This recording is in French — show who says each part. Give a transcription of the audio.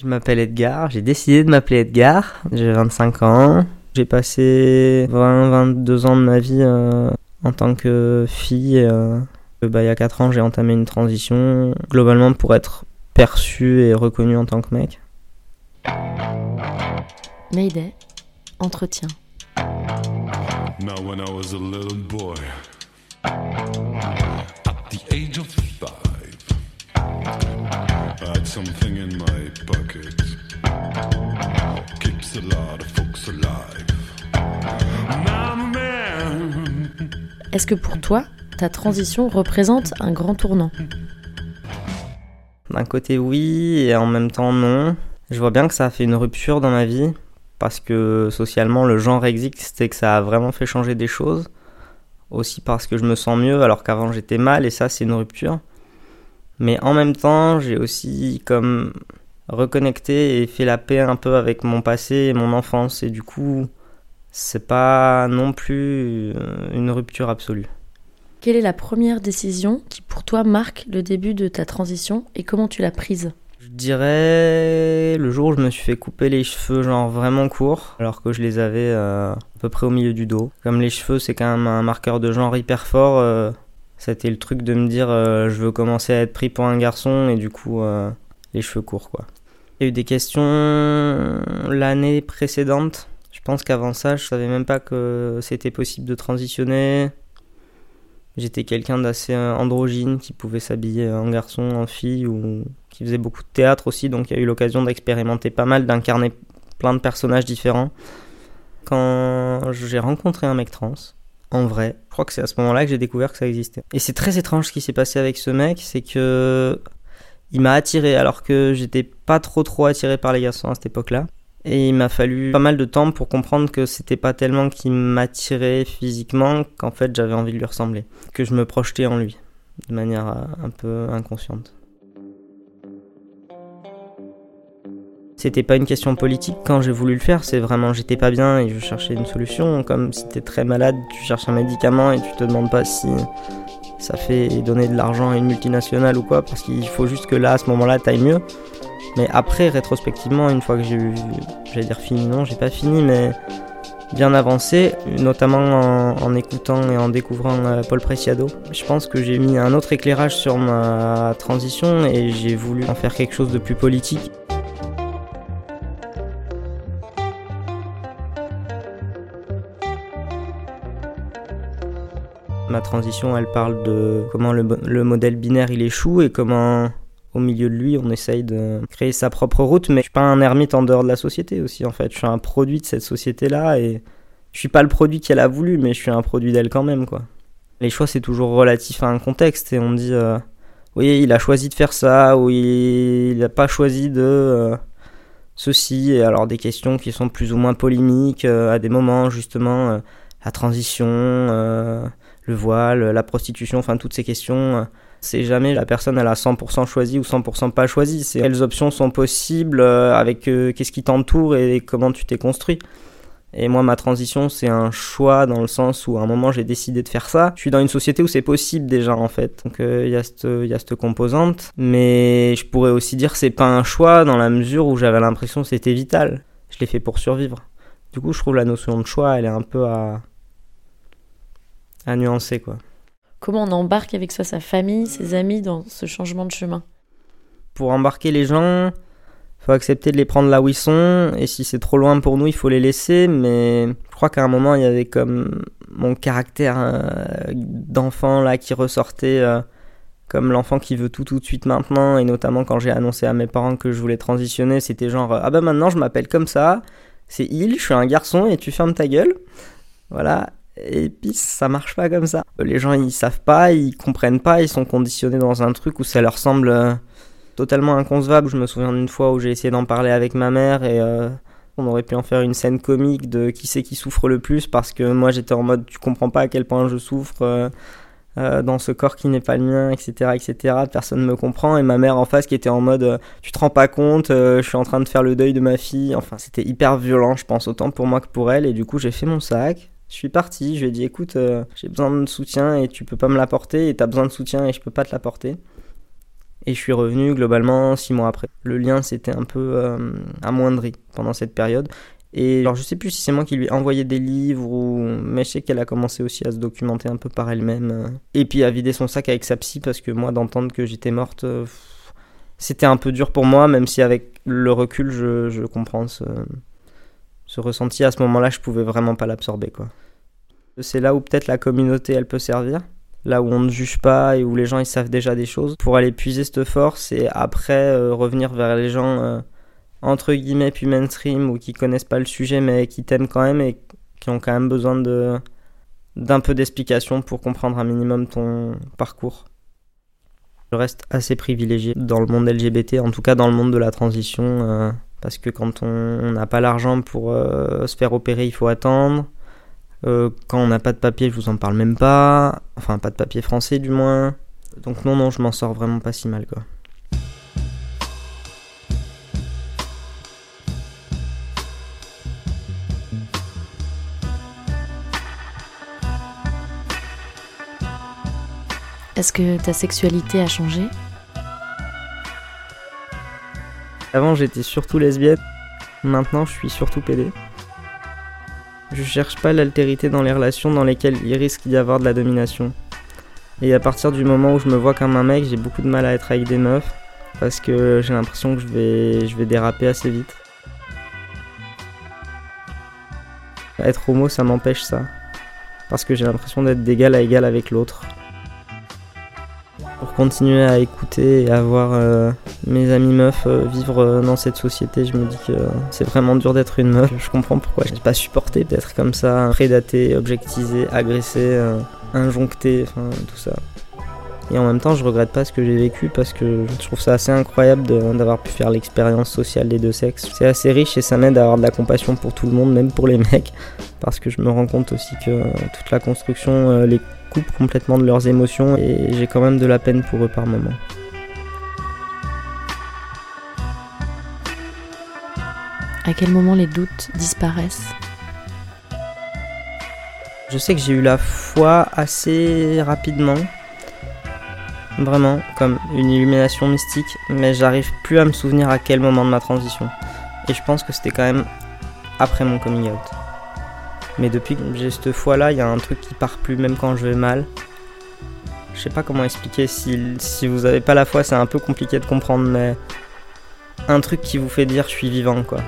Speaker 1: Je m'appelle Edgar, j'ai décidé de m'appeler Edgar, j'ai 25 ans. J'ai passé 20-22 ans de ma vie euh, en tant que fille. Euh, bah, il y a 4 ans, j'ai entamé une transition, globalement pour être perçu et reconnu en tant que mec.
Speaker 2: Mayday, entretien.
Speaker 3: Now, when I was a little boy, at the age of five, I had something in my pocket. Keeps a lot of folks alive. Now I'm a man.
Speaker 2: Est-ce que pour toi, ta transition représente un grand tournant?
Speaker 1: D'un côté oui et en même temps non. Je vois bien que ça a fait une rupture dans ma vie parce que socialement le genre existe et que ça a vraiment fait changer des choses. Aussi parce que je me sens mieux alors qu'avant j'étais mal et ça c'est une rupture. Mais en même temps j'ai aussi comme reconnecté et fait la paix un peu avec mon passé et mon enfance et du coup c'est pas non plus euh, une rupture absolue.
Speaker 2: Quelle est la première décision qui pour toi marque le début de ta transition et comment tu l'as prise?
Speaker 1: Je dirais le jour où je me suis fait couper les cheveux genre vraiment courts alors que je les avais euh, à peu près au milieu du dos. Comme les cheveux c'est quand même un marqueur de genre hyper fort, euh, c'était le truc de me dire euh, je veux commencer à être pris pour un garçon et du coup euh, les cheveux courts quoi. Il y a eu des questions l'année précédente. Je pense qu'avant ça je savais même pas que c'était possible de transitionner. J'étais quelqu'un d'assez euh, androgyne qui pouvait s'habiller en garçon, en fille ou qui faisait beaucoup de théâtre aussi, donc il y a eu l'occasion d'expérimenter pas mal, d'incarner plein de personnages différents. Quand j'ai rencontré un mec trans, en vrai, je crois que c'est à ce moment-là que j'ai découvert que ça existait. Et c'est très étrange ce qui s'est passé avec ce mec, c'est que il m'a attiré alors que j'étais pas trop trop attiré par les garçons à cette époque-là. Et il m'a fallu pas mal de temps pour comprendre que c'était pas tellement qu'il m'attirait physiquement qu'en fait j'avais envie de lui ressembler, que je me projetais en lui de manière euh, un peu inconsciente. C'était pas une question politique quand j'ai voulu le faire, c'est vraiment j'étais pas bien et je cherchais une solution. Comme si t'es très malade, tu cherches un médicament et tu te demandes pas si ça fait donner de l'argent à une multinationale ou quoi, parce qu'il faut juste que là, à ce moment-là, t'ailles mieux. Mais après, rétrospectivement, une fois que j'ai eu, j'allais dire fini, non, j'ai pas fini, mais bien avancé, notamment en, écoutant et en découvrant euh, Paul Preciado. Je pense que j'ai mis un autre éclairage sur ma transition et j'ai voulu en faire quelque chose de plus politique. Ma transition, elle parle de comment le, le modèle binaire il échoue et comment au milieu de lui, on essaye de créer sa propre route, mais je suis pas un ermite en dehors de la société aussi, en fait. Je suis un produit de cette société-là et je suis pas le produit qu'elle a voulu, mais je suis un produit d'elle quand même, quoi. Les choix, c'est toujours relatif à un contexte et on dit, euh, oui, il a choisi de faire ça ou il n'a pas choisi de euh, ceci. Et alors des questions qui sont plus ou moins polémiques euh, à des moments, justement, la transition, le voile, la prostitution, enfin toutes ces questions. euh, c'est jamais la personne elle a 100% choisi ou 100% pas choisi. C'est quelles options sont possibles euh, avec euh, qu'est-ce qui t'entoure et comment tu t'es construit. Et moi, ma transition, c'est un choix dans le sens où à un moment j'ai décidé de faire ça. Je suis dans une société où c'est possible déjà en fait. Donc il y, a cette- y a cette composante. Mais je pourrais aussi dire que c'est pas un choix dans la mesure où j'avais l'impression que c'était vital. Je l'ai fait pour survivre. Du coup, je trouve la notion de choix, elle est un peu à, à nuancer quoi.
Speaker 2: Comment on embarque avec ça sa famille, ses amis dans ce changement de chemin?
Speaker 1: Pour embarquer les gens, faut accepter de les prendre là où ils sont. Et si c'est trop loin pour nous, il faut les laisser. Mais je crois qu'à un moment, il y avait comme mon caractère euh, d'enfant là qui ressortait, euh, comme l'enfant qui veut tout tout de suite maintenant. Et notamment quand j'ai annoncé à mes parents que je voulais transitionner, c'était genre ah bah maintenant je m'appelle comme ça, c'est il, je suis un garçon et tu fermes ta gueule. Voilà. Et puis ça marche pas comme ça. Les gens ils savent pas, ils comprennent pas, ils sont conditionnés dans un truc où ça leur semble euh, totalement inconcevable. Je me souviens d'une fois où j'ai essayé d'en parler avec ma mère et euh, on aurait pu en faire une scène comique de qui c'est qui souffre le plus parce que moi j'étais en mode tu comprends pas à quel point je souffre euh, dans ce corps qui n'est pas le mien, etc., etc. Personne me comprend et ma mère en face qui était en mode tu te rends pas compte, je suis en train de faire le deuil de ma fille. Enfin c'était hyper violent, je pense autant pour moi que pour elle et du coup j'ai fait mon sac. Je suis parti, je lui ai dit écoute, euh, j'ai besoin de soutien et tu peux pas me l'apporter et t'as besoin de soutien et je peux pas te l'apporter. Et je suis revenu globalement six mois après. Le lien s'était un peu euh, amoindri pendant cette période. Et alors je sais plus si c'est moi qui lui ai envoyé des livres ou mais je sais qu'elle a commencé aussi à se documenter un peu par elle-même euh. et puis à vider son sac avec sa psy parce que moi d'entendre que j'étais morte c'était un peu dur pour moi même si avec le recul je, je comprends ce, ce ressenti à ce moment-là je pouvais vraiment pas l'absorber quoi. C'est là où peut-être la communauté elle peut servir là où on ne juge pas et où les gens ils savent déjà des choses pour aller puiser cette force et après euh, revenir vers les gens euh, entre guillemets puis mainstream ou qui connaissent pas le sujet mais qui t'aiment quand même et qui ont quand même besoin de d'un peu d'explication pour comprendre un minimum ton parcours. Je reste assez privilégié dans le monde LGBT, en tout cas dans le monde de la transition, euh, parce que quand on n'a pas l'argent pour euh, se faire opérer, il faut attendre. Euh, quand on n'a pas de papier, je vous en parle même pas. Enfin, pas de papier français du moins. Donc non, non, je m'en sors vraiment pas si mal quoi.
Speaker 2: Est-ce que ta sexualité a changé?
Speaker 1: Avant, j'étais surtout lesbienne. Maintenant, je suis surtout pédé. Je cherche pas l'altérité dans les relations dans lesquelles il risque d'y avoir de la domination. Et à partir du moment où je me vois comme un mec, j'ai beaucoup de mal à être avec des meufs parce que j'ai l'impression que je vais, je vais déraper assez vite. Être homo, ça m'empêche ça. Parce que j'ai l'impression d'être d'égal à égal avec l'autre. Continuer à écouter et à voir euh, mes amis meufs euh, vivre euh, dans cette société, je me dis que c'est vraiment dur d'être une meuf. Je comprends pourquoi je n'ai pas supporté d'être comme ça, prédaté, objectisé, agressé, injoncté, enfin tout ça. Et en même temps, je regrette pas ce que j'ai vécu parce que je trouve ça assez incroyable d'avoir pu faire l'expérience sociale des deux sexes. C'est assez riche et ça m'aide à avoir de la compassion pour tout le monde, même pour les mecs, parce que je me rends compte aussi que toute la construction les complètement de leurs émotions et j'ai quand même de la peine pour eux par moments.
Speaker 2: À quel moment les doutes disparaissent?
Speaker 1: Je sais que j'ai eu la foi assez rapidement. Vraiment, comme une illumination mystique, mais j'arrive plus à me souvenir à quel moment de ma transition. Et je pense que c'était quand même après mon coming out. Mais depuis que j'ai cette foi-là, il y a un truc qui part plus, même quand je vais mal. Je sais pas comment expliquer. Si, si vous avez pas la foi, c'est un peu compliqué de comprendre, mais un truc qui vous fait dire je suis vivant, quoi.